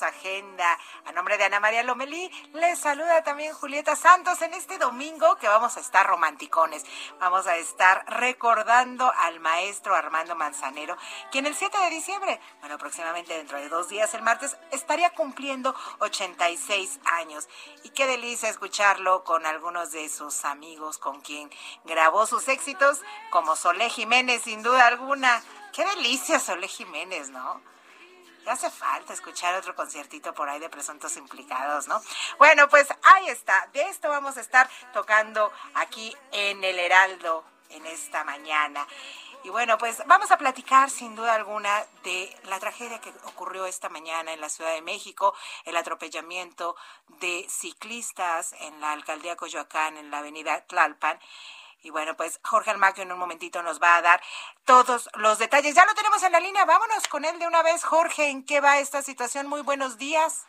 Agenda. A nombre de Ana María Lomelí, les saluda también Julieta Santos en este domingo que vamos a estar romanticones. Vamos a estar recordando al maestro Armando Manzanero, quien el 7 de diciembre, bueno, aproximadamente dentro de dos días, el martes, estaría cumpliendo 86 años. Y qué delicia escucharlo con algunos de sus amigos con quien grabó sus éxitos, como Solé Jiménez, sin duda alguna. Qué delicia Sole Jiménez, ¿no? Ya hace falta escuchar otro conciertito por ahí de presuntos implicados, ¿no? Bueno, pues ahí está. De esto vamos a estar tocando aquí en el Heraldo en esta mañana. Y bueno, pues vamos a platicar sin duda alguna de la tragedia que ocurrió esta mañana en la Ciudad de México, el atropellamiento de ciclistas en la alcaldía Coyoacán, en la avenida Tlalpan. Y bueno, pues Jorge Almaquio en un momentito nos va a dar todos los detalles. Ya lo tenemos en la línea, vámonos con él de una vez. Jorge, ¿en qué va esta situación? Muy buenos días.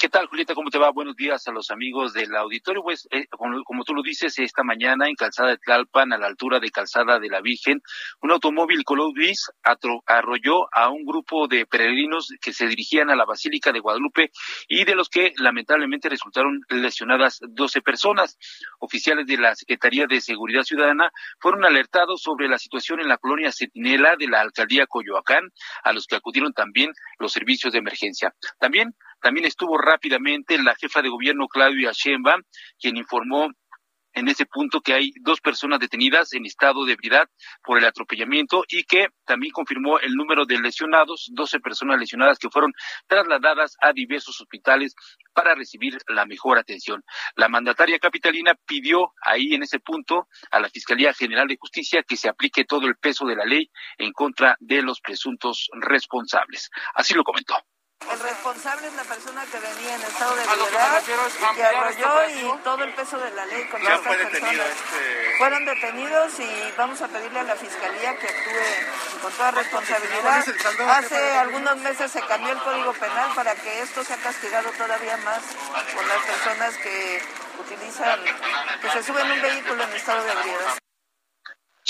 ¿Qué tal, Julieta? ¿Cómo te va? Buenos días a los amigos del auditorio. Pues, eh, como, tú lo dices, esta mañana en Calzada de Tlalpan, a la altura de Calzada de la Virgen, un automóvil color gris arrolló a un grupo de peregrinos que se dirigían a la Basílica de Guadalupe y de los que lamentablemente resultaron lesionadas 12 personas. Oficiales de la Secretaría de Seguridad Ciudadana fueron alertados sobre la situación en la colonia Centinela de la alcaldía Coyoacán, a los que acudieron también los servicios de emergencia. También también estuvo rápidamente la jefa de gobierno Claudia Sheinbaum, quien informó en ese punto que hay dos personas detenidas en estado de ebriedad por el atropellamiento y que también confirmó el número de lesionados, 12 personas lesionadas que fueron trasladadas a diversos hospitales para recibir la mejor atención. La mandataria capitalina pidió ahí en ese punto a la Fiscalía General de Justicia que se aplique todo el peso de la ley en contra de los presuntos responsables. Así lo comentó. El responsable es la persona que venía en estado de ebriedad y que arrolló y todo el peso de la ley con estas personas. Este... Fueron detenidos y vamos a pedirle a la fiscalía que actúe con toda responsabilidad. Hace algunos meses se cambió el Código Penal para que esto sea castigado todavía más con las personas que utilizan, que se suben un vehículo en estado de ebriedad.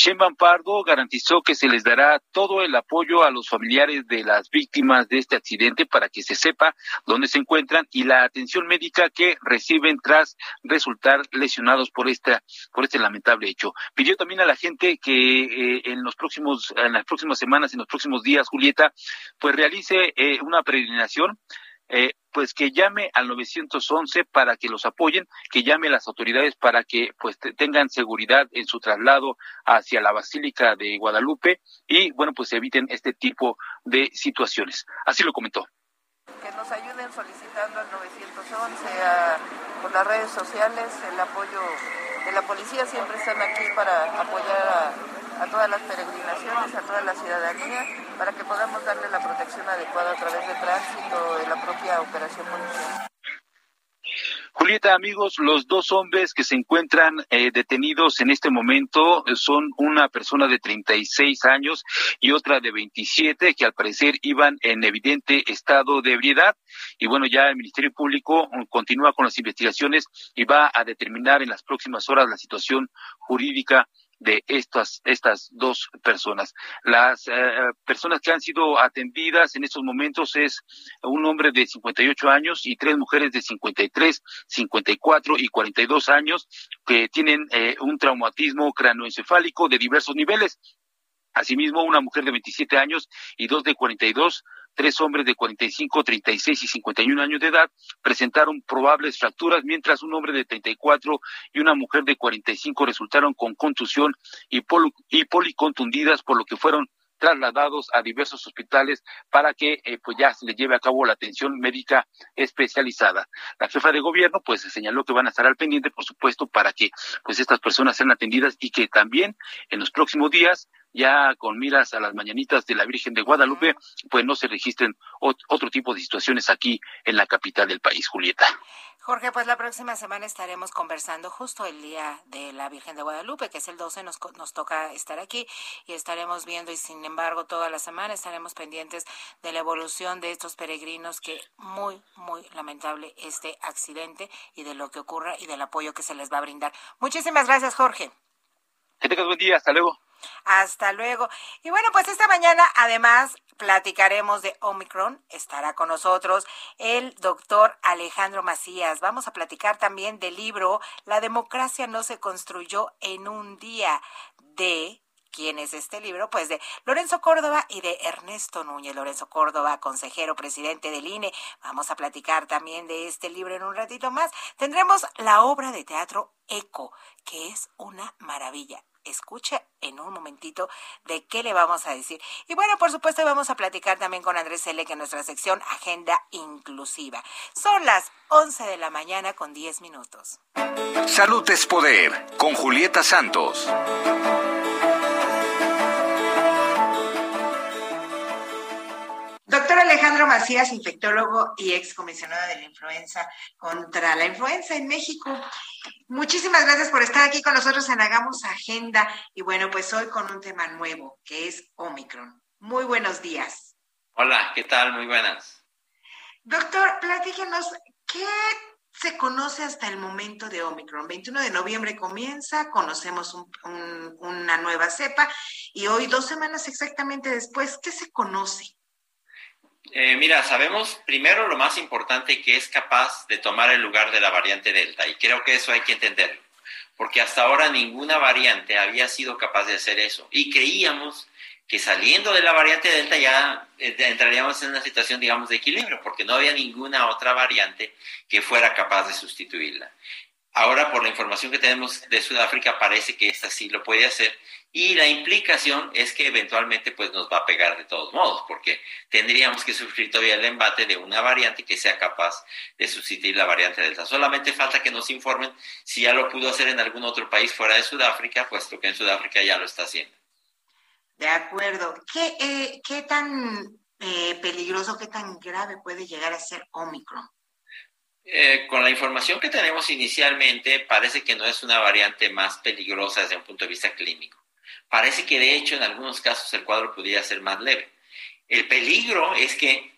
Sheinbaum Pardo garantizó que se les dará todo el apoyo a los familiares de las víctimas de este accidente para que se sepa dónde se encuentran y la atención médica que reciben tras resultar lesionados por esta por este lamentable hecho. Pidió también a la gente que eh, en los próximos en las próximas semanas, en los próximos días, Julieta, pues realice eh, una peregrinación eh, pues que llame al 911 para que los apoyen, que llame a las autoridades para que pues tengan seguridad en su traslado hacia la Basílica de Guadalupe y bueno, pues eviten este tipo de situaciones. Así lo comentó. Que nos ayuden solicitando al 911 a, por las redes sociales el apoyo de la policía, siempre están aquí para apoyar a a todas las peregrinaciones, a toda la ciudadanía, para que podamos darle la protección adecuada a través de tránsito de la propia operación policial. Julieta, amigos, los dos hombres que se encuentran eh, detenidos en este momento son una persona de 36 años y otra de 27 que al parecer iban en evidente estado de ebriedad. Y bueno, ya el Ministerio Público mm, continúa con las investigaciones y va a determinar en las próximas horas la situación jurídica de estas, estas dos personas. Las eh, personas que han sido atendidas en estos momentos es un hombre de 58 años y tres mujeres de 53, 54 y 42 años que tienen eh, un traumatismo cranoencefálico de diversos niveles. Asimismo, una mujer de 27 años y dos de 42 tres hombres de 45, 36 y 51 años de edad presentaron probables fracturas, mientras un hombre de 34 y una mujer de 45 resultaron con contusión y, y policontundidas, por lo que fueron trasladados a diversos hospitales para que eh, pues ya se les lleve a cabo la atención médica especializada. La jefa de gobierno pues señaló que van a estar al pendiente, por supuesto, para que pues estas personas sean atendidas y que también en los próximos días ya con miras a las mañanitas de la Virgen de Guadalupe, pues no se registren otro tipo de situaciones aquí en la capital del país, Julieta. Jorge, pues la próxima semana estaremos conversando justo el día de la Virgen de Guadalupe, que es el 12, nos, nos toca estar aquí y estaremos viendo y sin embargo toda la semana estaremos pendientes de la evolución de estos peregrinos que muy, muy lamentable este accidente y de lo que ocurra y del apoyo que se les va a brindar. Muchísimas gracias, Jorge. Que tengas buen día, hasta luego. Hasta luego. Y bueno, pues esta mañana además platicaremos de Omicron. Estará con nosotros el doctor Alejandro Macías. Vamos a platicar también del libro La democracia no se construyó en un día de ¿Quién es este libro? Pues de Lorenzo Córdoba y de Ernesto Núñez. Lorenzo Córdoba, consejero presidente del INE. Vamos a platicar también de este libro en un ratito más. Tendremos la obra de teatro Eco, que es una maravilla escuche en un momentito de qué le vamos a decir. Y bueno, por supuesto, vamos a platicar también con Andrés Selec en nuestra sección Agenda Inclusiva. Son las 11 de la mañana con 10 minutos. Salud es poder, con Julieta Santos. Doctor Alejandro Macías, infectólogo y excomisionado de la influenza contra la influenza en México. Muchísimas gracias por estar aquí con nosotros en Hagamos Agenda. Y bueno, pues hoy con un tema nuevo, que es Omicron. Muy buenos días. Hola, ¿qué tal? Muy buenas. Doctor, platíquenos, ¿qué se conoce hasta el momento de Omicron? 21 de noviembre comienza, conocemos una nueva cepa y hoy, dos semanas exactamente después, ¿qué se conoce? Eh, mira, sabemos primero lo más importante que es capaz de tomar el lugar de la variante Delta y creo que eso hay que entenderlo, porque hasta ahora ninguna variante había sido capaz de hacer eso y creíamos que saliendo de la variante Delta ya eh, entraríamos en una situación, digamos, de equilibrio, porque no había ninguna otra variante que fuera capaz de sustituirla. Ahora, por la información que tenemos de Sudáfrica, parece que esta sí lo puede hacer y la implicación es que eventualmente pues nos va a pegar de todos modos, porque tendríamos que sufrir todavía el embate de una variante que sea capaz de sustituir la variante delta. Solamente falta que nos informen si ya lo pudo hacer en algún otro país fuera de Sudáfrica, puesto que en Sudáfrica ya lo está haciendo. De acuerdo. ¿Qué, eh, tan eh, peligroso, qué tan grave puede llegar a ser Omicron? Eh, con la información que tenemos inicialmente, parece que no es una variante más peligrosa desde un punto de vista clínico. Parece que de hecho en algunos casos el cuadro podría ser más leve. El peligro es que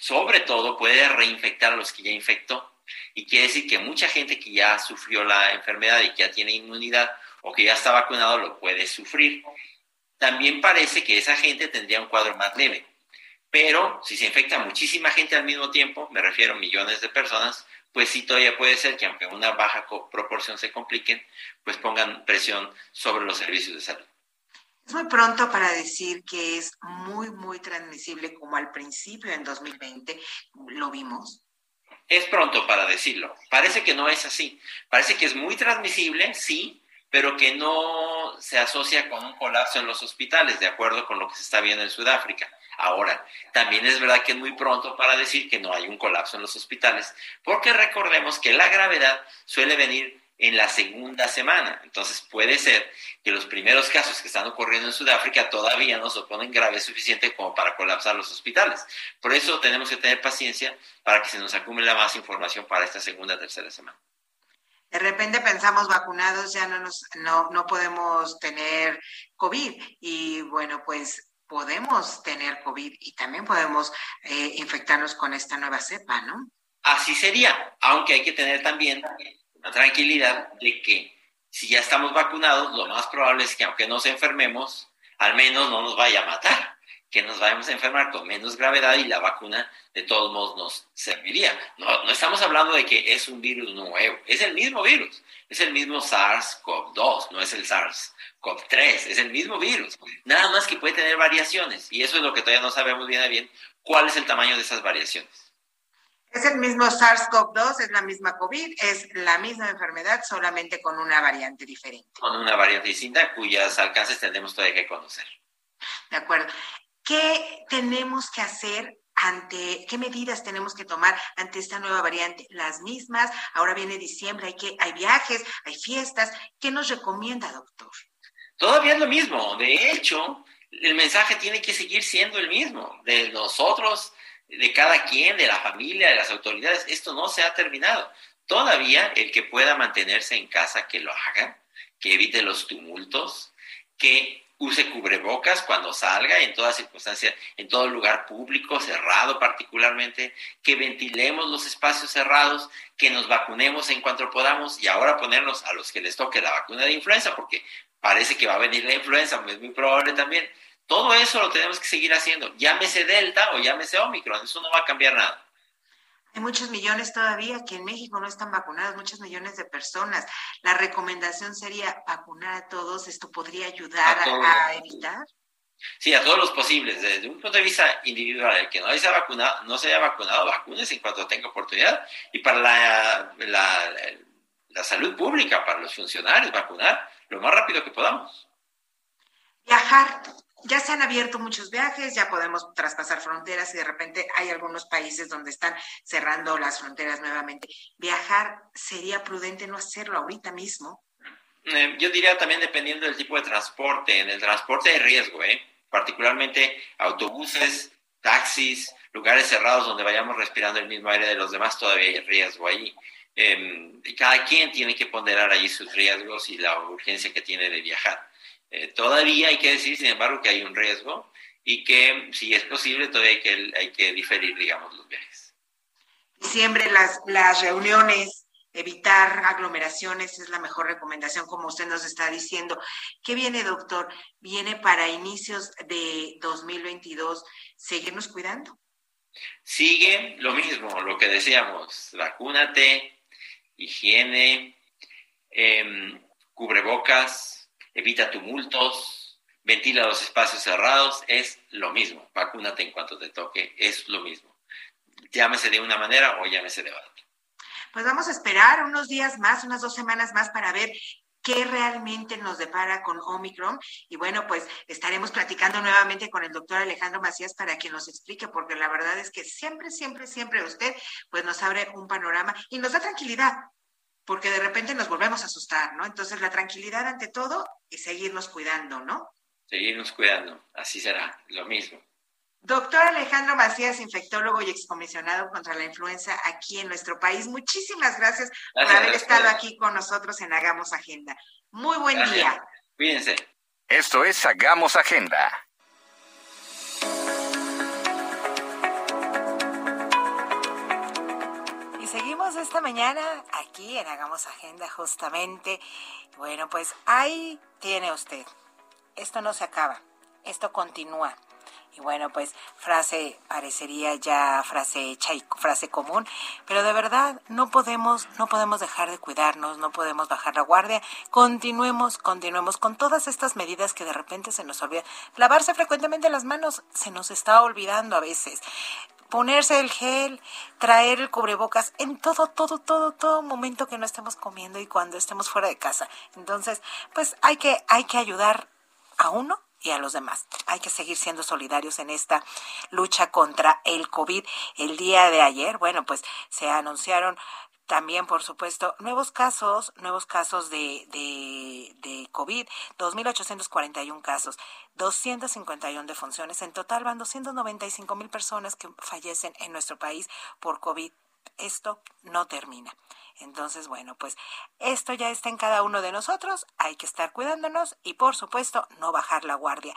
sobre todo puede reinfectar a los que ya infectó. Y quiere decir que mucha gente que ya sufrió la enfermedad y que ya tiene inmunidad o que ya está vacunado lo puede sufrir. También parece que esa gente tendría un cuadro más leve. Pero si se infecta muchísima gente al mismo tiempo, me refiero a millones de personas, pues sí todavía puede ser que aunque una baja proporción se compliquen, pues pongan presión sobre los servicios de salud. Es muy pronto para decir que es muy, muy transmisible como al principio en 2020 lo vimos. Es pronto para decirlo. Parece que no es así. Parece que es muy transmisible, sí, pero que no se asocia con un colapso en los hospitales, de acuerdo con lo que se está viendo en Sudáfrica. Ahora, también es verdad que es muy pronto para decir que no hay un colapso en los hospitales, porque recordemos que la gravedad suele venir en la segunda semana. Entonces puede ser que los primeros casos que están ocurriendo en Sudáfrica todavía no se oponen graves suficiente como para colapsar los hospitales. Por eso tenemos que tener paciencia para que se nos acumule más información para esta segunda, tercera semana. De repente pensamos vacunados ya no nos no, no podemos tener COVID y bueno, pues podemos tener COVID y también podemos eh, infectarnos con esta nueva cepa, ¿no? Así sería, aunque hay que tener también tranquilidad de que si ya estamos vacunados, lo más probable es que aunque nos enfermemos, al menos no nos vaya a matar. que nos vayamos a enfermar con menos gravedad y la vacuna de todos modos nos serviría. No, no estamos hablando de que es un virus nuevo, es el mismo virus, es el mismo SARS-CoV-2, no es el SARS-CoV-3, es el mismo virus, nada más que puede tener variaciones y eso es lo que todavía no sabemos bien a bien, cuál es el tamaño de esas variaciones. Es el mismo SARS-CoV-2, es la misma COVID, es la misma enfermedad, solamente con una variante diferente. Con una variante distinta cuyos alcances tenemos todavía que conocer. De acuerdo. ¿Qué tenemos que hacer ante qué medidas tenemos que tomar ante esta nueva variante? Las mismas, ahora viene diciembre, hay que hay viajes, hay fiestas, ¿qué nos recomienda, doctor? Todavía es lo mismo, de hecho, el mensaje tiene que seguir siendo el mismo, de nosotros de cada quien, de la familia, de las autoridades. Esto no se ha terminado. Todavía el que pueda mantenerse en casa, que lo haga, que evite los tumultos, que use cubrebocas cuando salga, en toda circunstancia, en todo lugar público, cerrado particularmente, que ventilemos los espacios cerrados, que nos vacunemos en cuanto podamos y ahora ponernos a los que les toque la vacuna de influenza, porque parece que va a venir la influenza, es muy probable también todo eso lo tenemos que seguir haciendo, llámese Delta o llámese Omicron, eso no va a cambiar nada. Hay muchos millones todavía que en México no están vacunados, muchos millones de personas. La recomendación sería vacunar a todos. ¿Esto podría ayudar a, evitar? Sí, a todos los posibles. Desde un punto de vista individual, el que no se haya vacunado, no se haya vacunado, vacúnese en cuanto tenga oportunidad. Y para la, la, la salud pública, para los funcionarios, vacunar lo más rápido que podamos. Viajar ya se han abierto muchos viajes, ya podemos traspasar fronteras y de repente hay algunos países donde están cerrando las fronteras nuevamente. ¿Viajar sería prudente no hacerlo ahorita mismo? Eh, yo diría también dependiendo del tipo de transporte. En el transporte hay riesgo, ¿eh? particularmente autobuses, taxis, lugares cerrados donde vayamos respirando el mismo aire de los demás, todavía hay riesgo ahí. Eh, cada quien tiene que ponderar ahí sus riesgos y la urgencia que tiene de viajar. Eh, todavía hay que decir, sin embargo, que hay un riesgo y que si es posible todavía hay que, hay que diferir, digamos, los viajes. Siempre las, las reuniones, evitar aglomeraciones es la mejor recomendación, como usted nos está diciendo. ¿Qué viene, doctor? Viene para inicios de 2022 seguirnos cuidando. Sigue lo mismo, lo que decíamos, vacúnate, higiene, eh, cubrebocas, evita tumultos, ventila los espacios cerrados, es lo mismo. Vacúnate en cuanto te toque, es lo mismo. Llámese de una manera o llámese de otra. Pues vamos a esperar unos días más, unas dos semanas más para ver qué realmente nos depara con Omicron. Y bueno, pues estaremos platicando nuevamente con el doctor Alejandro Macías para que nos explique, porque la verdad es que siempre, siempre, siempre usted pues nos abre un panorama y nos da tranquilidad, porque de repente nos volvemos a asustar, ¿no? Entonces la tranquilidad ante todo y seguirnos cuidando, ¿no? Seguirnos cuidando, así será, lo mismo. Doctor Alejandro Macías, infectólogo y excomisionado contra la influenza aquí en nuestro país, muchísimas gracias, por haber estado aquí con nosotros en Hagamos Agenda. Muy buen día. Cuídense. Esto es Hagamos Agenda. seguimos esta mañana aquí en Hagamos Agenda justamente. Bueno, pues ahí tiene usted. Esto no se acaba, esto continúa. Y bueno, pues frase parecería ya frase hecha y frase común, pero de verdad no podemos no podemos dejar de cuidarnos, no podemos bajar la guardia. Continuemos, continuemos con todas estas medidas que de repente se nos olvida. Lavarse frecuentemente las manos se nos está olvidando a veces ponerse el gel, traer el cubrebocas en todo, todo, todo, todo momento que no estemos comiendo y cuando estemos fuera de casa. Entonces, pues hay que, hay que ayudar a uno y a los demás. Hay que seguir siendo solidarios en esta lucha contra el COVID. El día de ayer, bueno, pues se anunciaron también, por supuesto, nuevos casos, nuevos casos de, de, de COVID, 2.841 casos, 251 defunciones. En total van 295 mil personas que fallecen en nuestro país por COVID. Esto no termina. Entonces, bueno, pues esto ya está en cada uno de nosotros. Hay que estar cuidándonos y, por supuesto, no bajar la guardia.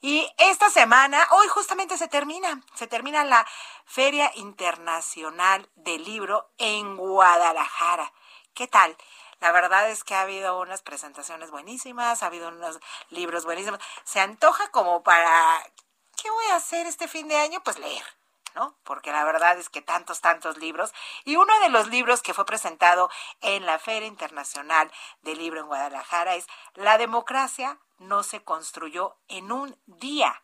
Y esta semana, hoy justamente se termina, se termina la Feria Internacional del Libro en Guadalajara. ¿Qué tal? La verdad es que ha habido unas presentaciones buenísimas, ha habido unos libros buenísimos. Se antoja como para ¿qué voy a hacer este fin de año? Pues leer. Porque la verdad es que tantos, tantos libros. Y uno de los libros que fue presentado en la Feria Internacional del Libro en Guadalajara es La democracia no se construyó en un día.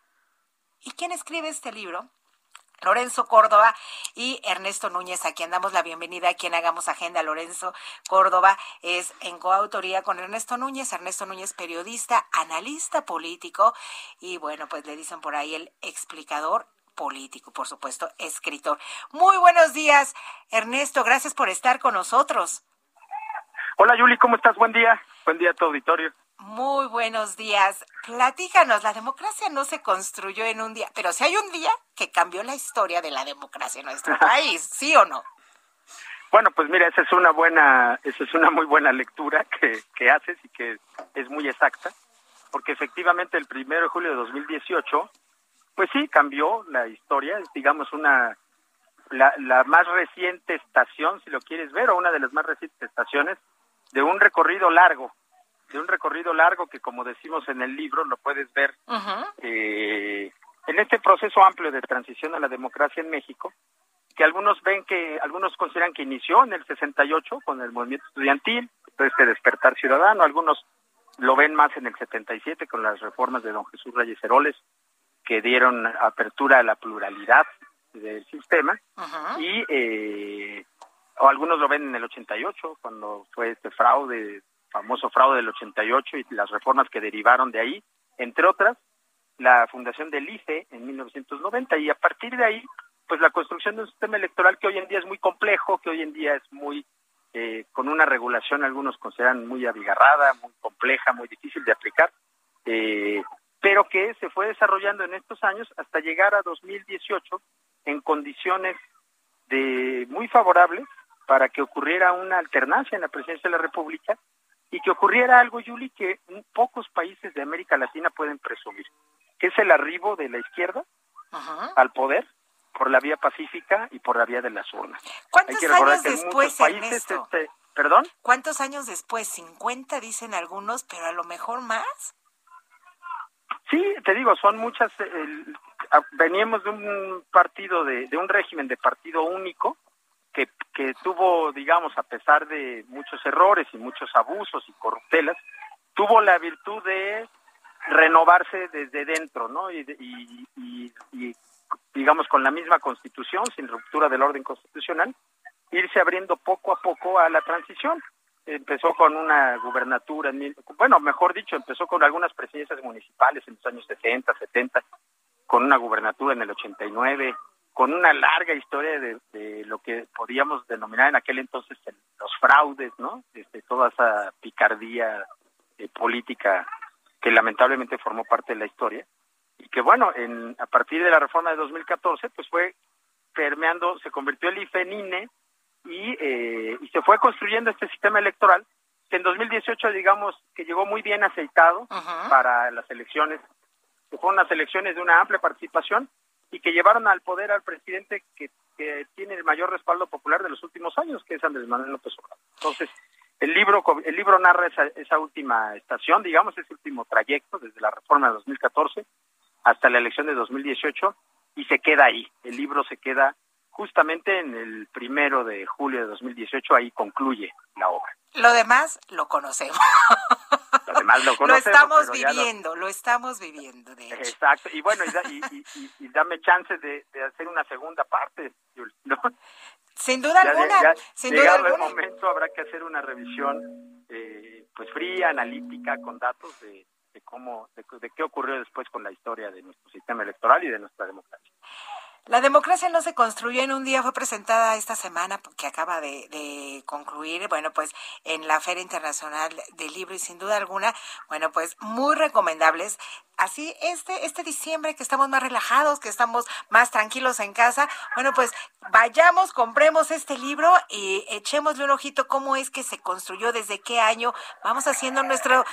¿Y quién escribe este libro? Lorenzo Córdoba y Ernesto Núñez, a quien damos la bienvenida, a quien hagamos agenda. Lorenzo Córdoba es en coautoría con Ernesto Núñez. Ernesto Núñez, periodista, analista político y bueno, pues le dicen por ahí el explicador político, por supuesto, escritor. Muy buenos días, Ernesto. Gracias por estar con nosotros. Hola, Yuli, ¿cómo estás? Buen día. Buen día a tu auditorio. Muy buenos días. Platícanos, la democracia no se construyó en un día, pero si hay un día que cambió la historia de la democracia en nuestro país, ¿sí o no? Bueno, pues mira, esa es una buena, esa es una muy buena lectura que, que haces y que es muy exacta, porque efectivamente el primero de julio de 2018, pues sí, cambió la historia, es digamos una, la, la más reciente estación, si lo quieres ver, o una de las más recientes estaciones de un recorrido largo de un recorrido largo que, como decimos en el libro, lo puedes ver eh, en este proceso amplio de transición a la democracia en México, que algunos ven que, algunos consideran que inició en el 68 con el movimiento estudiantil, este despertar ciudadano, algunos lo ven más en el 77 con las reformas de don Jesús Reyes Heroles, que dieron apertura a la pluralidad del sistema, y eh, o algunos lo ven en el 88, cuando fue este fraude famoso fraude del 88 y las reformas que derivaron de ahí, entre otras, la fundación del ICE en 1990 y a partir de ahí, pues la construcción de un sistema electoral que hoy en día es muy complejo, que hoy en día es muy, eh, con una regulación algunos consideran muy abigarrada, muy compleja, muy difícil de aplicar, eh, pero que se fue desarrollando en estos años hasta llegar a 2018 en condiciones de muy favorables para que ocurriera una alternancia en la presidencia de la República y que ocurriera algo, Yuli, que pocos países de América Latina pueden presumir, que es el arribo de la izquierda al poder por la vía pacífica y por la vía de las urnas. ¿Cuántos años después, países, este, ¿Perdón? ¿Cuántos años después? 50 dicen algunos, pero a lo mejor más. Sí, te digo, son muchas. veníamos de un partido, de, de un régimen de partido único, que, que tuvo, digamos, a pesar de muchos errores y muchos abusos y corruptelas, tuvo la virtud de renovarse desde dentro, ¿no? Y, y, y, digamos, con la misma constitución, sin ruptura del orden constitucional, irse abriendo poco a poco a la transición. Empezó con una gubernatura, bueno, mejor dicho, empezó con algunas presidencias municipales en los años 60, 70, con una gubernatura en el 89, con una larga historia de, lo que podíamos denominar en aquel entonces los fraudes, ¿no? Este, toda esa picardía eh, política que lamentablemente formó parte de la historia y que bueno, en, a partir de la reforma de 2014 pues fue permeando, se convirtió el IFE en INE y, eh, y se fue construyendo este sistema electoral que en 2018 digamos que llegó muy bien aceitado para las elecciones, que fueron unas elecciones de una amplia participación y que llevaron al poder al presidente que, tiene el mayor respaldo popular de los últimos años, que es Andrés Manuel López Obrador. Entonces, el libro, el libro narra esa, esa última estación, digamos, ese último trayecto desde la reforma de 2014 hasta la elección de 2018 y se queda ahí. El libro se queda justamente en el primero de julio de 2018, ahí concluye la obra. Lo demás lo conocemos. Lo demás lo conocemos. lo estamos viviendo, lo... estamos viviendo, de hecho. Exacto, y bueno, y, dame chance de, hacer una segunda parte, Sin duda alguna, sin duda alguna. el momento habrá que hacer una revisión eh, pues fría, analítica, con datos de, cómo, de qué ocurrió después con la historia de nuestro sistema electoral y de nuestra democracia. La democracia no se construyó en un día, fue presentada esta semana que acaba de, concluir, bueno, pues en la Feria Internacional del Libro y sin duda alguna, bueno, pues muy recomendables. Así, este, este diciembre que estamos más relajados, que estamos más tranquilos en casa, bueno, pues vayamos, compremos este libro y echémosle un ojito cómo es que se construyó, desde qué año, vamos haciendo nuestro,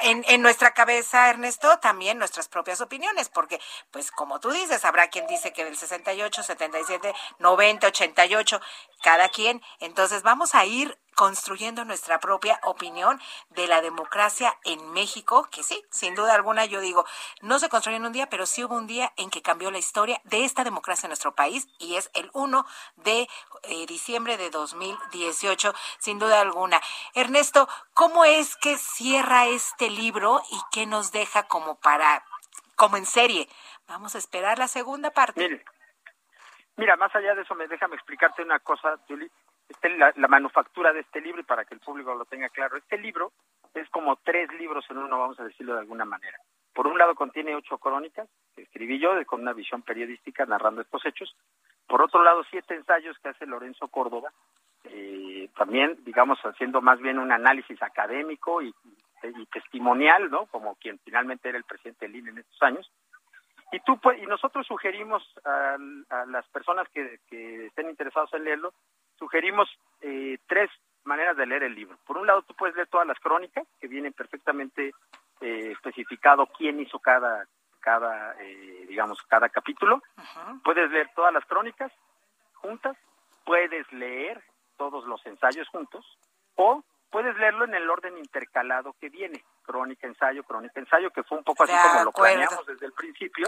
en, en nuestra cabeza, Ernesto, también nuestras propias opiniones, porque, pues como tú dices, habrá quien dice que del 68, 77, 90, 88, cada quien. Entonces vamos a ir construyendo nuestra propia opinión de la democracia en México, que sí, sin duda alguna yo digo, no se construyó en un día, pero sí hubo un día en que cambió la historia de esta democracia en nuestro país y es el 1 de eh, diciembre de 2018, sin duda alguna. Ernesto, ¿cómo es que cierra este libro y qué nos deja como para, como en serie? Vamos a esperar la segunda parte. Mira, más allá de eso, me déjame explicarte una cosa, Julie. Este, la, manufactura de este libro y para que el público lo tenga claro. Este libro es como tres libros en uno, vamos a decirlo de alguna manera. Por un lado contiene ocho crónicas que escribí yo con una visión periodística narrando estos hechos. Por otro lado, siete ensayos que hace Lorenzo Córdoba, eh, también, digamos, haciendo más bien un análisis académico y, testimonial, ¿no? Como quien finalmente era el presidente del INE en estos años. Y tú y nosotros sugerimos a, las personas que, estén interesados en leerlo, sugerimos eh, tres maneras de leer el libro. Por un lado, tú puedes leer todas las crónicas, que vienen perfectamente eh, especificado quién hizo cada, cada eh, digamos, cada capítulo. Puedes leer todas las crónicas juntas, puedes leer todos los ensayos juntos, o puedes leerlo en el orden intercalado que viene, crónica, ensayo, crónica, ensayo, que fue un poco así como lo planeamos desde el principio,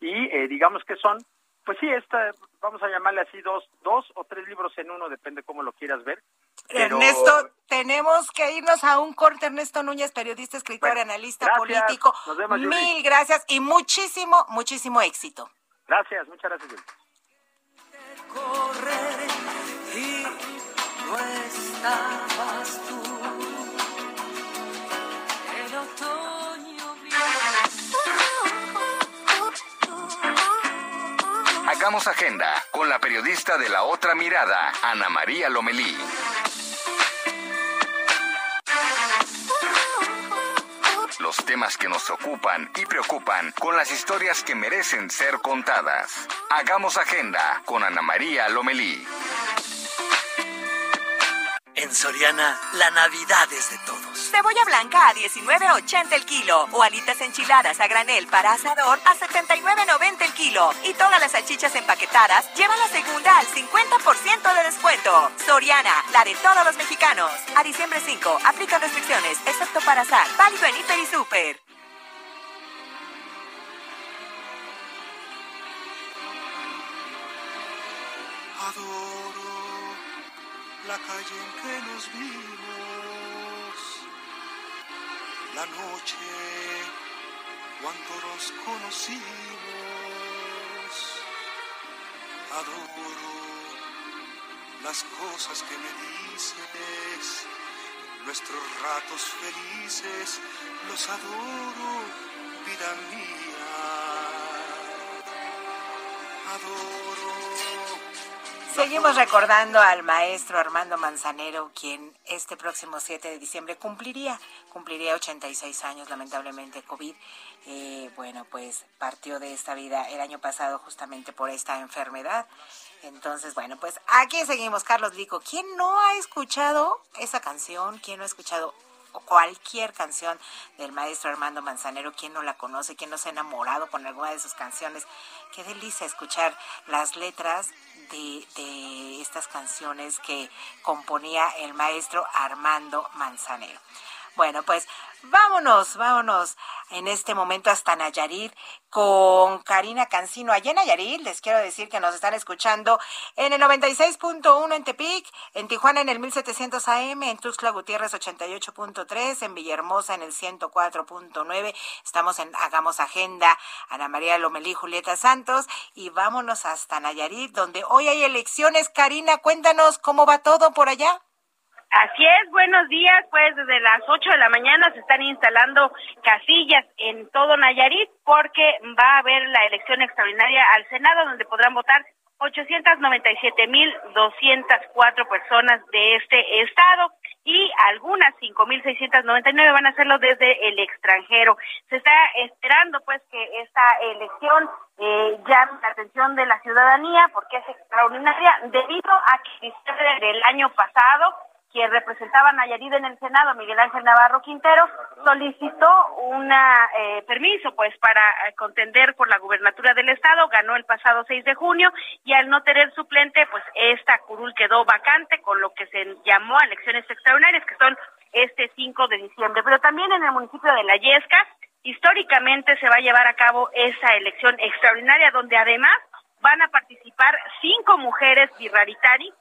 y eh, digamos que son, pues sí, esta, vamos a llamarle así dos, dos o tres libros en uno, depende cómo lo quieras ver. Ernesto, tenemos que irnos a un corte. Ernesto Núñez, periodista, escritor, analista político. Mil gracias y muchísimo, muchísimo éxito. Gracias, muchas gracias. Hagamos agenda con la periodista de la otra mirada, Ana María Lomelí. Los temas que nos ocupan y preocupan con las historias que merecen ser contadas. Hagamos agenda con Ana María Lomelí. En Soriana, la Navidad es de todos. Cebolla blanca a 19.80 el kilo. O alitas enchiladas a granel para asador a 79.90 el kilo. Y todas las salchichas empaquetadas llevan la segunda al 50% de descuento. Soriana, la de todos los mexicanos. A diciembre 5, aplica restricciones, excepto para asar. Válido en Hiper y Super. Adoro la calle en que nos vimos, la noche cuando nos conocimos. Adoro las cosas que me dices, nuestros ratos felices, los adoro, vida mía. Adoro Seguimos recordando al maestro Armando Manzanero, quien este próximo 7 de diciembre cumpliría, cumpliría 86 años, lamentablemente COVID. Eh, bueno, pues partió de esta vida el año pasado justamente por esta enfermedad. Entonces, bueno, pues aquí seguimos, Carlos Lico. ¿Quién no ha escuchado esa canción? ¿Quién no ha escuchado cualquier canción del maestro Armando Manzanero, quien no la conoce, quien no se ha enamorado con alguna de sus canciones. Qué delicia escuchar las letras de, de estas canciones que componía el maestro Armando Manzanero. Bueno, pues vámonos, vámonos en este momento hasta Nayarit con Karina Cancino. Allá en Nayarit les quiero decir que nos están escuchando en el 96.1 en Tepic, en Tijuana en el 1700 AM, en Tuxtla Gutiérrez 88.3, en Villahermosa en el 104.9. Estamos en Hagamos Agenda, Ana María Lomelí, Julieta Santos y vámonos hasta Nayarit donde hoy hay elecciones. Karina, cuéntanos cómo va todo por allá. Así es, buenos días. Pues desde las 8 de la mañana se están instalando casillas en todo Nayarit porque va a haber la elección extraordinaria al Senado donde podrán votar 897.204 personas de este estado y algunas 5.699 van a hacerlo desde el extranjero. Se está esperando pues que esta elección eh, llame la atención de la ciudadanía porque es extraordinaria debido a que del año pasado quien representaba a Nayarit en el Senado, Miguel Ángel Navarro Quintero, solicitó un eh, permiso pues para eh, contender por la gubernatura del estado, ganó el pasado 6 de junio y al no tener suplente pues esta curul quedó vacante con lo que se llamó elecciones extraordinarias que son este 5 de diciembre. Pero también en el municipio de La Yesca históricamente se va a llevar a cabo esa elección extraordinaria donde además van a participar cinco mujeres birraritari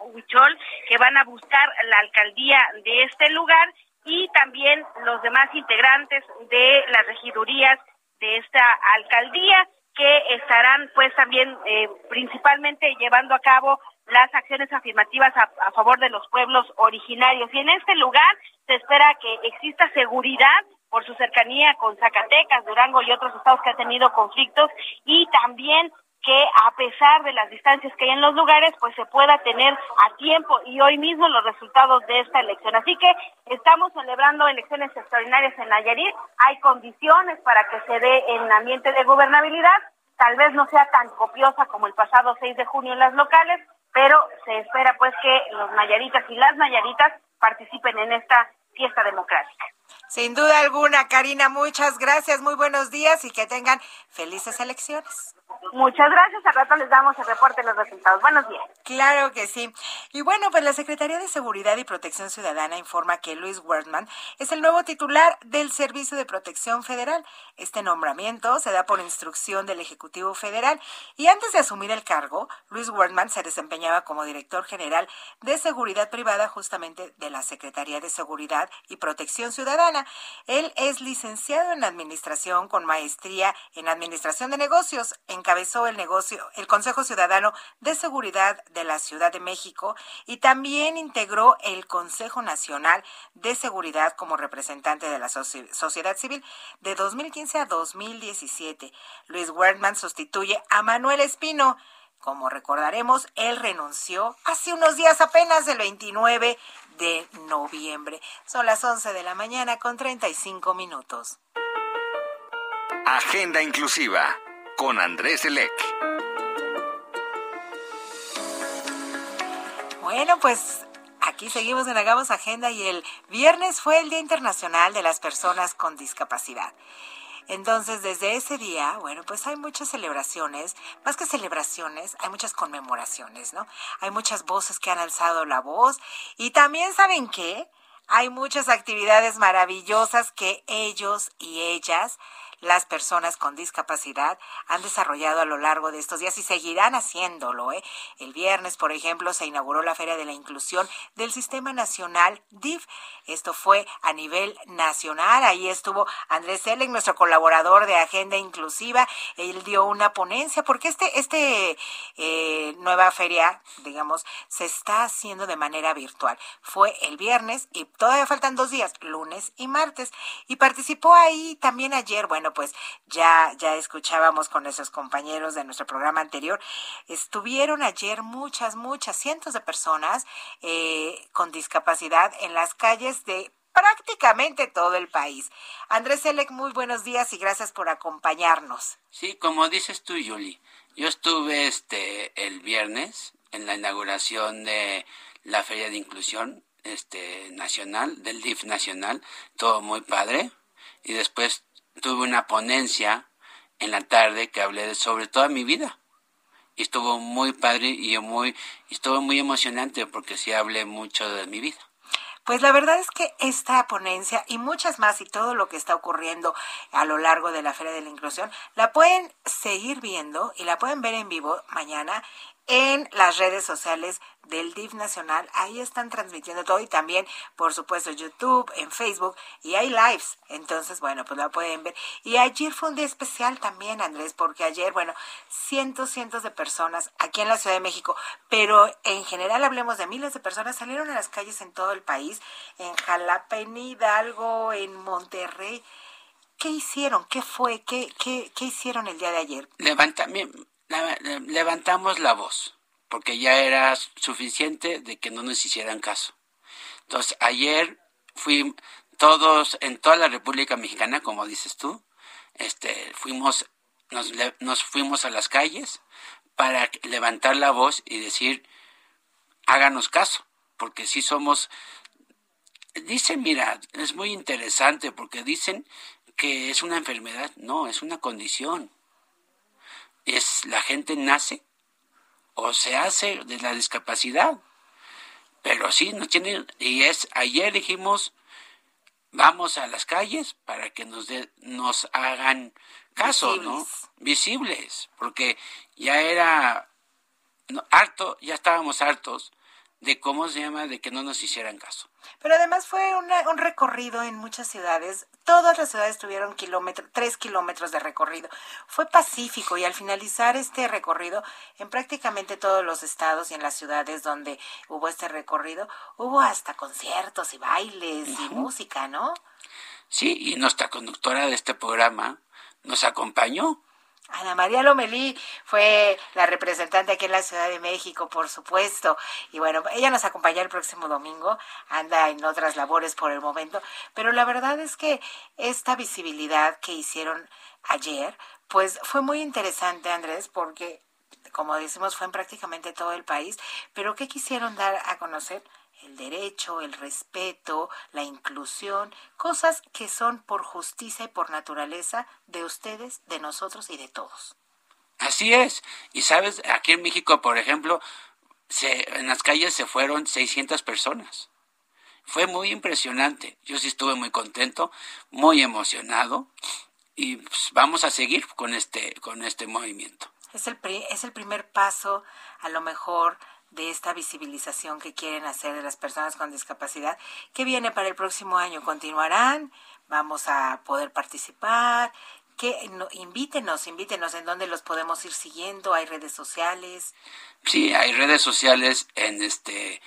Huichol, que van a buscar la alcaldía de este lugar y también los demás integrantes de las regidurías de esta alcaldía que estarán pues también eh, principalmente llevando a cabo las acciones afirmativas a, a, favor de los pueblos originarios. Y en este lugar se espera que exista seguridad por su cercanía con Zacatecas, Durango y otros estados que han tenido conflictos y también que a pesar de las distancias que hay en los lugares, pues se pueda tener a tiempo y hoy mismo los resultados de esta elección. Así que estamos celebrando elecciones extraordinarias en Nayarit, hay condiciones para que se dé en ambiente de gobernabilidad, tal vez no sea tan copiosa como el pasado 6 de junio en las locales, pero se espera pues que los nayaritas y las nayaritas participen en esta fiesta democrática. Sin duda alguna, Karina, muchas gracias, muy buenos días y que tengan felices elecciones. Muchas gracias. Al rato les damos el reporte de los resultados. Buenos días. Claro que sí. Y bueno, pues la Secretaría de Seguridad y Protección Ciudadana informa que Luis Wertman es el nuevo titular del Servicio de Protección Federal. Este nombramiento se da por instrucción del Ejecutivo Federal y antes de asumir el cargo, Luis Wertman se desempeñaba como director general de Seguridad Privada justamente de la Secretaría de Seguridad y Protección Ciudadana. Él es licenciado en Administración con maestría en Administración de Negocios, encabezó el negocio, el Consejo Ciudadano de Seguridad de la Ciudad de México y también integró el Consejo Nacional de Seguridad como representante de la sociedad civil de 2015 a 2017. Luis Wertmann sustituye a Manuel Espino. Como recordaremos, él renunció hace unos días apenas el 29 de noviembre. Son las 11 de la mañana con 35 minutos. Agenda inclusiva con Andrés Elec. Bueno, pues aquí seguimos en Hagamos Agenda y el viernes fue el Día Internacional de las Personas con Discapacidad. Entonces, desde ese día, bueno, pues hay muchas celebraciones, más que celebraciones, hay muchas conmemoraciones, ¿no? Hay muchas voces que han alzado la voz y también, ¿saben qué? Hay muchas actividades maravillosas que ellos y ellas las personas con discapacidad han desarrollado a lo largo de estos días y seguirán haciéndolo. ¿eh? El viernes, por ejemplo, se inauguró la Feria de la Inclusión del Sistema Nacional DIF. Esto fue a nivel nacional. Ahí estuvo Andrés Selec, nuestro colaborador de Agenda Inclusiva. Él dio una ponencia porque este, este eh, nueva feria, digamos, se está haciendo de manera virtual. Fue el viernes y todavía faltan dos días, lunes y martes. Y participó ahí también ayer, bueno, pues ya, ya escuchábamos con nuestros compañeros de nuestro programa anterior, estuvieron ayer muchas, muchas, cientos de personas eh, con discapacidad en las calles de prácticamente todo el país. Andrés Selec, muy buenos días y gracias por acompañarnos. Sí, como dices tú, Yuli, yo estuve este el viernes en la inauguración de la Feria de Inclusión este nacional, del DIF nacional, todo muy padre, y después tuve una ponencia en la tarde que hablé sobre toda mi vida. Y estuvo muy padre y muy, estuvo muy emocionante porque sí hablé mucho de mi vida. Pues la verdad es que esta ponencia y muchas más y todo lo que está ocurriendo a lo largo de la Feria de la Inclusión la pueden seguir viendo y la pueden ver en vivo mañana en las redes sociales del DIF Nacional. Ahí están transmitiendo todo y también, por supuesto, YouTube, en Facebook y hay lives. Entonces, bueno, pues la pueden ver. Y ayer fue un día especial también, Andrés, porque ayer, bueno, cientos, cientos de personas aquí en la Ciudad de México, pero en general hablemos de miles de personas, salieron a las calles en todo el país, en Jalapa, en Hidalgo, en Monterrey. ¿Qué hicieron? ¿Qué fue? ¿Qué, qué, qué hicieron el día de ayer? Levantamos la voz, porque ya era suficiente de que no nos hicieran caso. Entonces, ayer fui todos en toda la República Mexicana, como dices tú, este, fuimos, nos, nos fuimos a las calles para levantar la voz y decir, háganos caso, porque sí somos... Dicen, mira, es muy interesante porque dicen que es una enfermedad, no, es una condición. Es la gente nace o se hace de la discapacidad. Pero sí, no tienen, y es, ayer dijimos, vamos a las calles para que nos, nos hagan caso, ¿no? Visibles, porque ya era harto, ya estábamos hartos de cómo se llama, de que no nos hicieran caso. Pero además fue un recorrido en muchas ciudades. Todas las ciudades tuvieron kilómetro, tres kilómetros de recorrido. Fue pacífico y al finalizar este recorrido, en prácticamente todos los estados y en las ciudades donde hubo este recorrido, hubo hasta conciertos y bailes y música, ¿no? Sí, y nuestra conductora de este programa nos acompañó Ana María Lomelí fue la representante aquí en la Ciudad de México, por supuesto. Y bueno, ella nos acompaña el próximo domingo, anda en otras labores por el momento, pero la verdad es que esta visibilidad que hicieron ayer, pues fue muy interesante, Andrés, porque, como decimos, fue en prácticamente todo el país, pero ¿qué quisieron dar a conocer? El derecho, el respeto, la inclusión, cosas que son por justicia y por naturaleza de ustedes, de nosotros y de todos. Así es. Y sabes, aquí en México, por ejemplo, se, en las calles se fueron 600 personas. Fue muy impresionante. Yo sí estuve muy contento, muy emocionado y pues, vamos a seguir con este con este movimiento. Es el es el primer paso, a lo mejor de esta visibilización que quieren hacer de las personas con discapacidad. ¿Qué viene para el próximo año? ¿Continuarán? ¿Vamos a poder participar? No, invítenos, invítenos en dónde los podemos ir siguiendo, hay redes sociales. Sí, hay redes sociales en este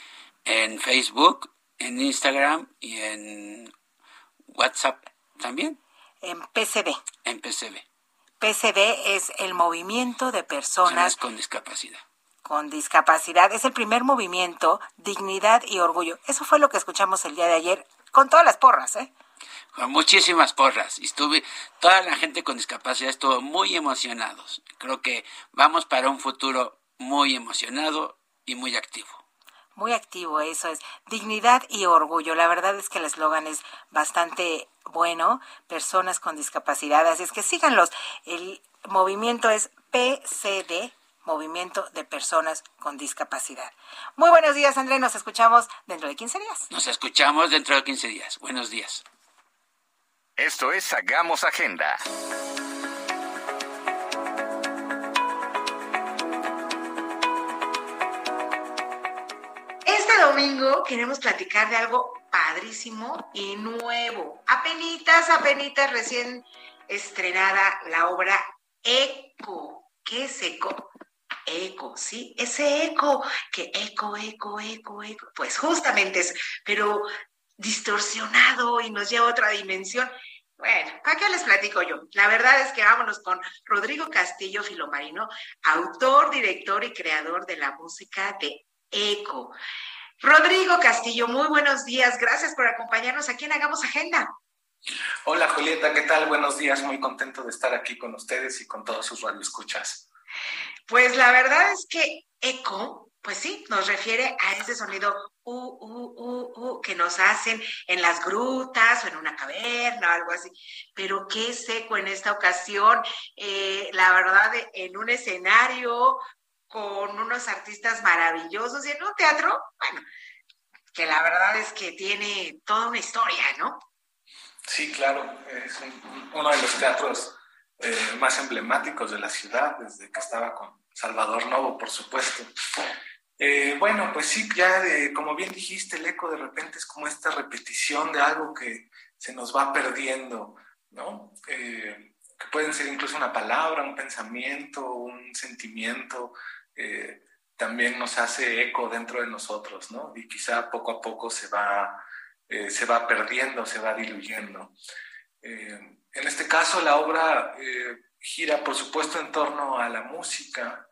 en Facebook, en Instagram y en WhatsApp también. En PCB. En PCB. PCB es el movimiento de personas con discapacidad con discapacidad. Es el primer movimiento, dignidad y orgullo. Eso fue lo que escuchamos el día de ayer, con todas las porras, ¿eh? Con muchísimas porras. Y estuve, toda la gente con discapacidad estuvo muy emocionados. Creo que vamos para un futuro muy emocionado y muy activo. Muy activo, eso es. Dignidad y orgullo. La verdad es que el eslogan es bastante bueno. Personas con discapacidad. Así es que síganlos. El movimiento es PCD, Movimiento de Personas con Discapacidad. Muy buenos días, André. Nos escuchamos dentro de 15 días. Nos escuchamos dentro de 15 días. Buenos días. Esto es Hagamos Agenda. Este domingo queremos platicar de algo padrísimo y nuevo. Apenitas, apenitas recién estrenada la obra Eco. ¿Qué es Eco? Eco, ¿sí? Ese eco, que eco, eco, eco, eco, pues justamente es, pero distorsionado y nos lleva a otra dimensión. Bueno, ¿para qué les platico yo? La verdad es que vámonos con Rodrigo Castillo Filomarino, autor, director y creador de la música de Eco. Rodrigo Castillo, muy buenos días. Gracias por acompañarnos aquí en Hagamos Agenda. Hola Julieta, ¿qué tal? Buenos días. Muy contento de estar aquí con ustedes y con todos sus radioescuchas. Pues la verdad es que eco, pues sí, nos refiere a ese sonido u, u, u, u, que nos hacen en las grutas o en una caverna o algo así. Pero qué es eco en esta ocasión, eh, la verdad, en un escenario con unos artistas maravillosos y en un teatro, bueno, que la verdad es que tiene toda una historia, ¿no? Sí, claro, es uno de los teatros eh, más emblemáticos de la ciudad, desde que estaba con Salvador Novo, por supuesto. Eh, bueno, pues sí, ya como bien dijiste, el eco de repente es como esta repetición de algo que se nos va perdiendo, ¿no? Eh, que pueden ser incluso una palabra, un pensamiento, un sentimiento, también nos hace eco dentro de nosotros, ¿no? Y quizá poco a poco se va, se va perdiendo, se va diluyendo. En este caso, la obra eh, gira, por supuesto, en torno a la música,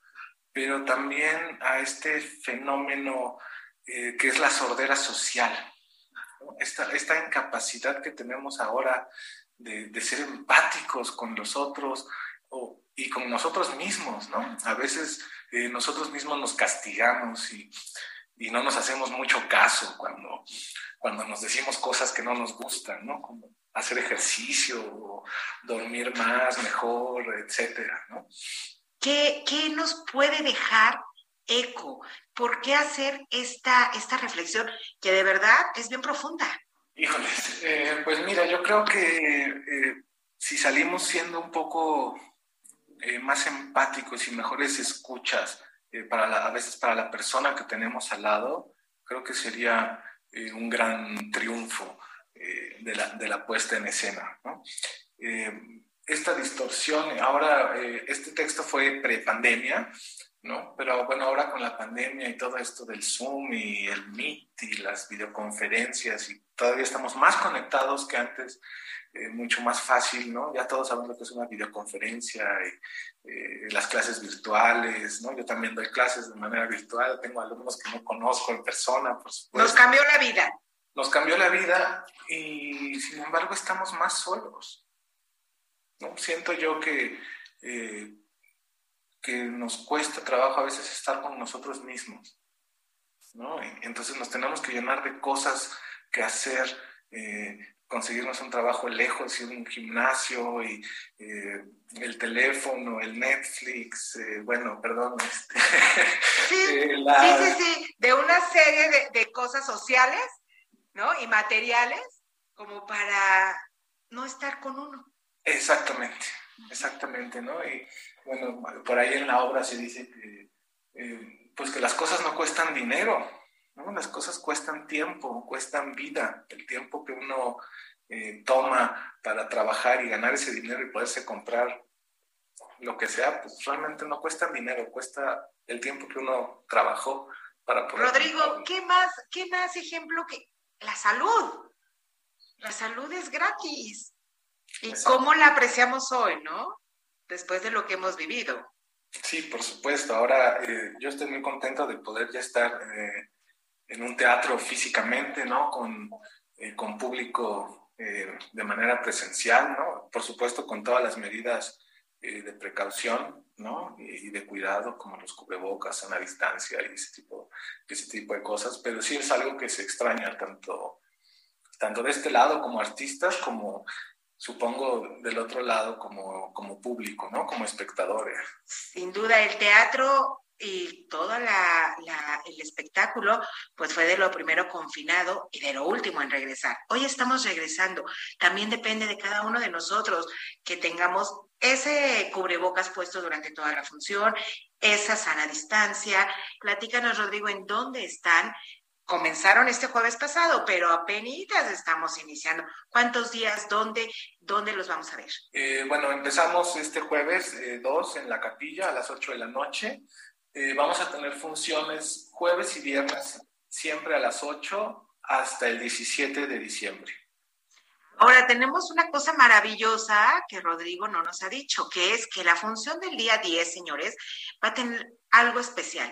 pero también a este fenómeno eh, que es la sordera social, esta, incapacidad que tenemos ahora de, ser empáticos con los otros y con nosotros mismos, ¿no? A veces eh, nosotros mismos nos castigamos y, y no nos hacemos mucho caso cuando, cuando nos decimos cosas que no nos gustan, ¿no? Como hacer ejercicio, dormir más, mejor, etcétera, ¿no? ¿Qué, ¿Qué, nos puede dejar eco? ¿Por qué hacer esta, esta reflexión que de verdad es bien profunda? Híjoles, eh, pues mira, yo creo que eh, si salimos siendo un poco eh, más empáticos y mejores escuchas para a veces para la persona que tenemos al lado, creo que sería un gran triunfo de la, de, la, puesta en escena. ¿no? esta distorsión, ahora este texto fue pre-pandemia, ¿no? Pero bueno, ahora con la pandemia y todo esto del Zoom y el Meet y las videoconferencias y todavía estamos más conectados que antes, eh, mucho más fácil, ¿no? Ya todos sabemos lo que es una videoconferencia, y, eh, las clases virtuales, ¿no? Yo también doy clases de manera virtual, tengo alumnos que no conozco en persona, por supuesto. Nos cambió la vida. Nos cambió la vida y sin embargo estamos más solos, ¿no? Siento yo que... Eh, que nos cuesta trabajo a veces estar con nosotros mismos. ¿no? Entonces nos tenemos que llenar de cosas que hacer, eh, conseguirnos un trabajo lejos, ir a un gimnasio y eh, el teléfono, el Netflix, eh, bueno, perdón. Este, sí, sí, sí, de una serie de, de cosas sociales, ¿no? Y materiales, como para no estar con uno. Exactamente, exactamente, ¿no? Y, bueno, por ahí en la obra se dice que, eh, pues que las cosas no cuestan dinero, ¿no? Las cosas cuestan tiempo, cuestan vida, el tiempo que uno eh, toma para trabajar y ganar ese dinero y poderse comprar lo que sea, pues realmente no cuestan dinero, cuesta el tiempo que uno trabajó para poder... Rodrigo, ¿qué más, ¿qué más ejemplo que la salud? La salud es gratis. ¿Y cómo la apreciamos hoy, no? después de lo que hemos vivido. Sí, por supuesto. Ahora eh, yo estoy muy contento de poder ya estar eh, en un teatro físicamente, ¿no? Con, eh, con público de manera presencial, ¿no? Por supuesto, con todas las medidas de precaución, ¿no? Y, de cuidado, como los cubrebocas, la distancia y ese tipo, ese tipo de cosas. Pero sí es algo que se extraña tanto, tanto de este lado como artistas, como supongo, del otro lado como, como público, ¿no? Como espectadores. Sin duda, el teatro y todo el espectáculo, pues fue de lo primero confinado y de lo último en regresar. Hoy estamos regresando. También depende de cada uno de nosotros que tengamos ese cubrebocas puesto durante toda la función, esa sana distancia. Platícanos, Rodrigo, en dónde están comenzaron este jueves pasado, pero apenas estamos iniciando. ¿Cuántos días? ¿Dónde? ¿Dónde los vamos a ver? Eh, bueno, empezamos este jueves 2 eh, en la capilla a las 8 de la noche. Eh, vamos a tener funciones jueves y viernes, siempre a las 8 hasta el 17 de diciembre. Ahora tenemos una cosa maravillosa que Rodrigo no nos ha dicho, que es que la función del día 10, señores, va a tener algo especial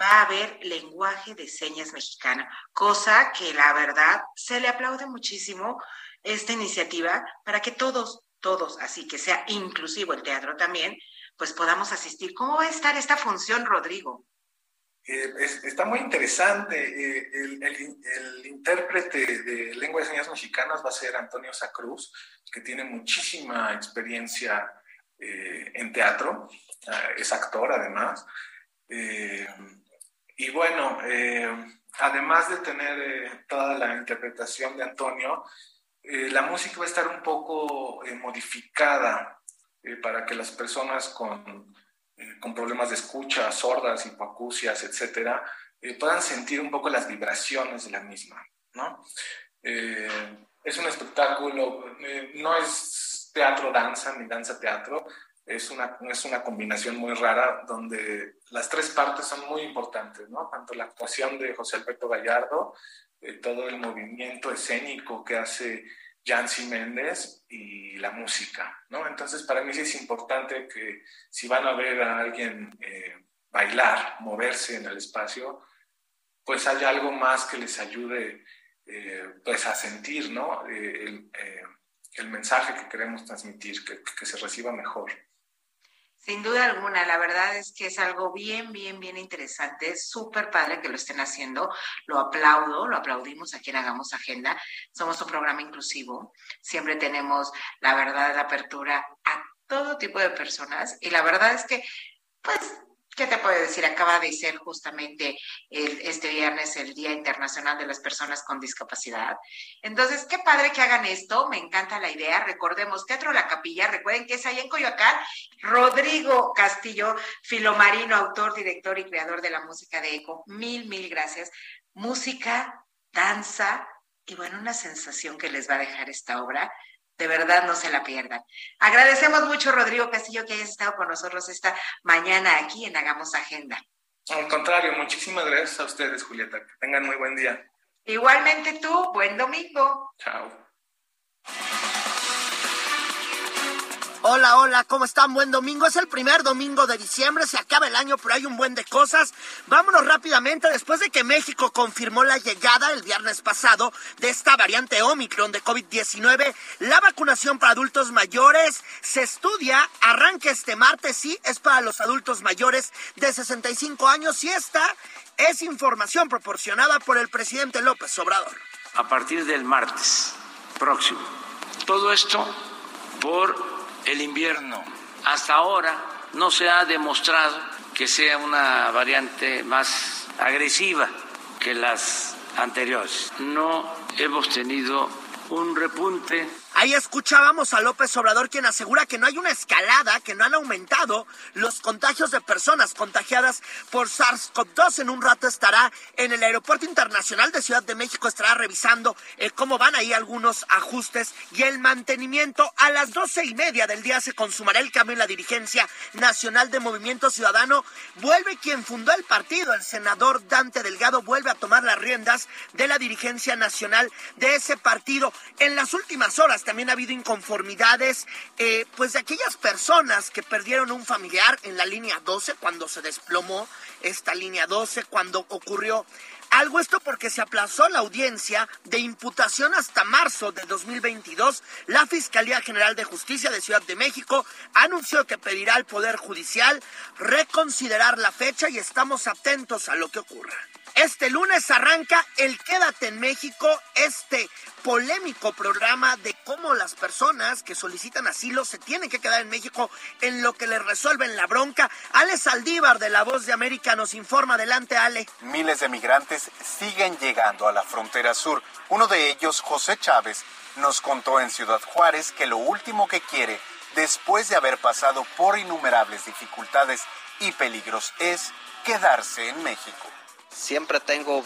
va a haber lenguaje de señas mexicano, cosa que la verdad se le aplaude muchísimo esta iniciativa para que todos, todos, así que sea inclusivo el teatro también, pues podamos asistir. ¿Cómo va a estar esta función, Rodrigo? Eh, está muy interesante. Eh, el, intérprete de lengua de señas mexicanas va a ser Antonio Sacruz, que tiene muchísima experiencia eh, en teatro, ah, es actor además. Y bueno, eh, además de tener eh, toda la interpretación de Antonio, eh, la música va a estar un poco modificada para que las personas con, con, problemas de escucha, sordas, hipoacusias, etcétera, puedan sentir un poco las vibraciones de la misma. ¿no? es un espectáculo, no es teatro danza ni danza teatro, es una, es una combinación muy rara donde las tres partes son muy importantes, ¿no? Tanto la actuación de José Alberto Gallardo, eh, todo el movimiento escénico que hace Jancy Méndez y la música, ¿no? Entonces, para mí sí es importante que si van a ver a alguien eh, bailar, moverse en el espacio, pues haya algo más que les ayude eh, pues a sentir, ¿no? el, el, mensaje que queremos transmitir, que se reciba mejor. Sin duda alguna, la verdad es que es algo bien, bien, bien interesante. Es súper padre que lo estén haciendo. Lo aplaudo, lo aplaudimos a quien hagamos agenda. Somos un programa inclusivo. Siempre tenemos, la verdad, la apertura a todo tipo de personas. Y la verdad es que, pues, ¿Qué te puedo decir? Acaba de ser justamente este viernes el Día Internacional de las Personas con Discapacidad. Entonces, qué padre que hagan esto, me encanta la idea. Recordemos, Teatro La Capilla, recuerden que es ahí en Coyoacán. Rodrigo Castillo, filomarino, autor, director y creador de la música de Eco. Mil, mil gracias. Música, danza y bueno, una sensación que les va a dejar esta obra de verdad no se la pierdan. Agradecemos mucho, Rodrigo Castillo, que hayas estado con nosotros esta mañana aquí en Hagamos Agenda. Al contrario, muchísimas gracias a ustedes, Julieta. Que tengan muy buen día. Igualmente tú, buen domingo. Chao. Hola, hola, ¿cómo están? Buen domingo. Es el primer domingo de diciembre, se acaba el año, pero hay un buen de cosas. Vámonos rápidamente, después de que México confirmó la llegada el viernes pasado de esta variante Omicron de COVID-19, la vacunación para adultos mayores se estudia, arranca este martes, sí, es para los adultos mayores de 65 años y esta es información proporcionada por el presidente López Obrador. A partir del martes próximo. Todo esto por el invierno. Hasta ahora no se ha demostrado que sea una variante más agresiva que las anteriores. No hemos tenido un repunte Ahí escuchábamos a López Obrador quien asegura que no hay una escalada, que no han aumentado los contagios de personas contagiadas por SARS-CoV-2. En un rato estará en el Aeropuerto Internacional de Ciudad de México, estará revisando eh, cómo van ahí algunos ajustes y el mantenimiento. A las doce y media del día se consumará el cambio en la dirigencia nacional de Movimiento Ciudadano. Vuelve quien fundó el partido, el senador Dante Delgado, vuelve a tomar las riendas de la dirigencia nacional de ese partido. En las últimas horas también ha habido inconformidades, eh, pues de aquellas personas que perdieron un familiar en la línea 12 cuando se desplomó esta línea 12, cuando ocurrió algo esto porque se aplazó la audiencia de imputación hasta marzo de 2022. La Fiscalía General de Justicia de Ciudad de México anunció que pedirá al Poder Judicial reconsiderar la fecha y estamos atentos a lo que ocurra. Este lunes arranca el Quédate en México, este polémico programa de cómo las personas que solicitan asilo se tienen que quedar en México en lo que les resuelven la bronca. Ale Saldívar de La Voz de América nos informa. Adelante, Ale. Miles de migrantes siguen llegando a la frontera sur. Uno de ellos, José Chávez, nos contó en Ciudad Juárez que lo último que quiere, después de haber pasado por innumerables dificultades y peligros, es quedarse en México siempre tengo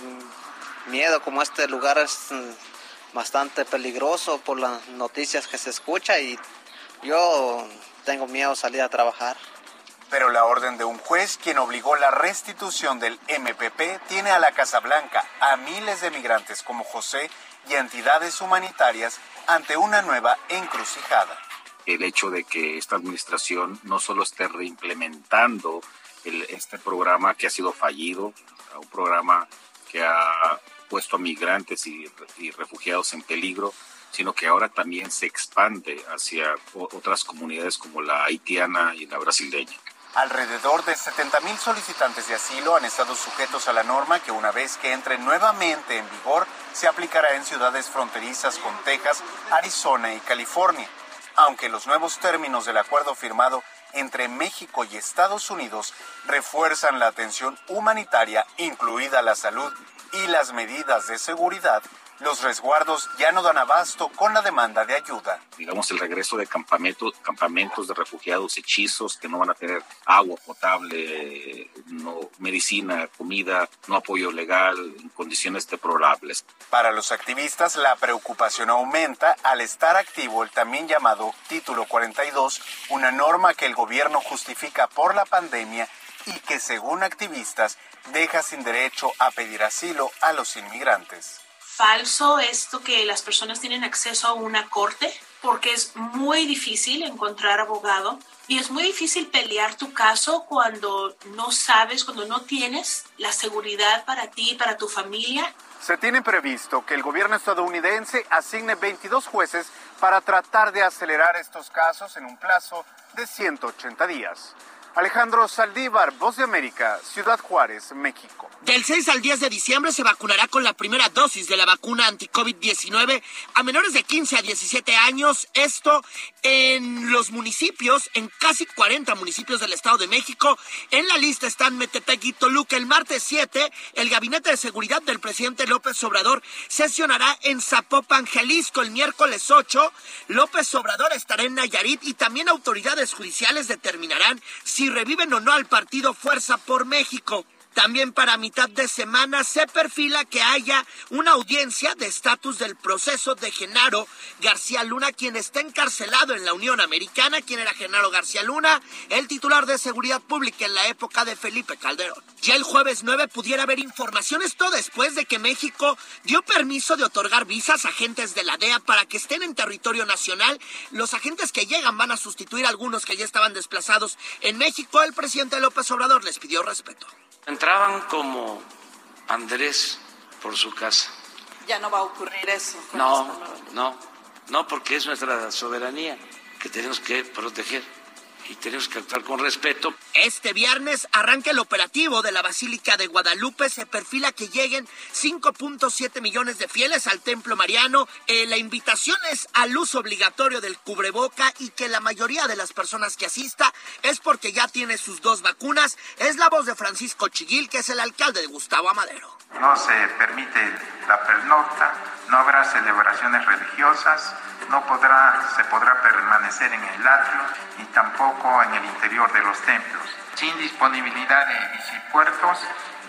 miedo, como este lugar es mm, bastante peligroso por las noticias que se escucha y yo tengo miedo salir a trabajar. Pero la orden de un juez, quien obligó la restitución del MPP, tiene a la Casa Blanca, a miles de migrantes como José y entidades humanitarias ante una nueva encrucijada. El hecho de que esta administración no solo esté reimplementando este programa que ha sido fallido, un programa que ha puesto a migrantes y, refugiados en peligro, sino que ahora también se expande hacia otras comunidades como la haitiana y la brasileña. Alrededor de 70 mil solicitantes de asilo han estado sujetos a la norma que una vez que entre nuevamente en vigor se aplicará en ciudades fronterizas con Texas, Arizona y California. Aunque los nuevos términos del acuerdo firmado entre México y Estados Unidos refuerzan la atención humanitaria, incluida la salud y las medidas de seguridad los resguardos ya no dan abasto con la demanda de ayuda. Digamos, el regreso de campamentos, campamentos de refugiados hechizos que no van a tener agua potable, no medicina, comida, no apoyo legal, en condiciones deplorables. Para los activistas, la preocupación aumenta al estar activo el también llamado Título 42, una norma que el gobierno justifica por la pandemia y que, según activistas, deja sin derecho a pedir asilo a los inmigrantes falso esto que las personas tienen acceso a una corte porque es muy difícil encontrar abogado y es muy difícil pelear tu caso cuando no sabes, cuando no tienes la seguridad para ti para tu familia. Se tiene previsto que el gobierno estadounidense asigne 22 jueces para tratar de acelerar estos casos en un plazo de 180 días. Alejandro Saldívar, Voz de América, Ciudad Juárez, México. Del 6 al 10 de diciembre se vacunará con la primera dosis de la vacuna anti-COVID-19 a menores de 15 a 17 años. Esto en los municipios, en casi 40 municipios del Estado de México. En la lista están Metepec y Toluca. El martes 7, el Gabinete de Seguridad del presidente López Obrador sesionará en Zapopan, Jalisco. El miércoles 8, López Obrador estará en Nayarit y también autoridades judiciales determinarán si reviven o no al partido Fuerza por México. También para mitad de semana se perfila que haya una audiencia de estatus del proceso de Genaro García Luna, quien está encarcelado en la Unión Americana. ¿Quién era Genaro García Luna? El titular de Seguridad Pública en la época de Felipe Calderón. Ya el jueves 9 pudiera haber información, esto después de que México dio permiso de otorgar visas a agentes de la DEA para que estén en territorio nacional. Los agentes que llegan van a sustituir a algunos que ya estaban desplazados en México. El presidente López Obrador les pidió respeto. Entraban como Andrés por su casa. Ya no va a ocurrir eso. No, no, no, porque es nuestra soberanía que tenemos que proteger y tenemos que actuar con respeto. Este viernes arranca el operativo de la Basílica de Guadalupe. Se perfila que lleguen 5.7 millones de fieles al Templo Mariano. Eh, la invitación es al uso obligatorio del cubreboca y que la mayoría de las personas que asista es porque ya tiene sus dos vacunas. Es la voz de Francisco Chiguil, que es el alcalde de Gustavo Amadero. No se permite la pernocta, no habrá celebraciones religiosas no podrá, se podrá permanecer en el atrio ni tampoco en el interior de los templos, sin disponibilidad de bicipuertos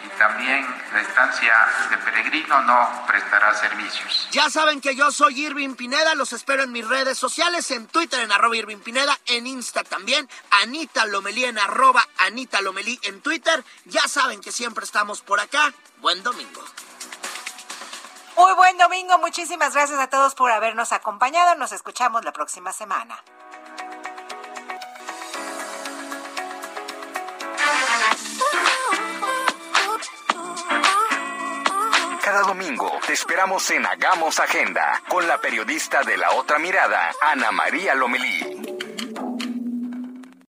y también la estancia de peregrino no prestará servicios. Ya saben que yo soy Irving Pineda, los espero en mis redes sociales, en Twitter en arroba Irving Pineda, en Insta también, Anita Lomelí en arroba Anita Lomelí en Twitter. Ya saben que siempre estamos por acá. Buen domingo. Muy buen domingo, muchísimas gracias a todos por habernos acompañado. Nos escuchamos la próxima semana. Cada domingo te esperamos en Hagamos Agenda con la periodista de la otra mirada, Ana María Lomelí.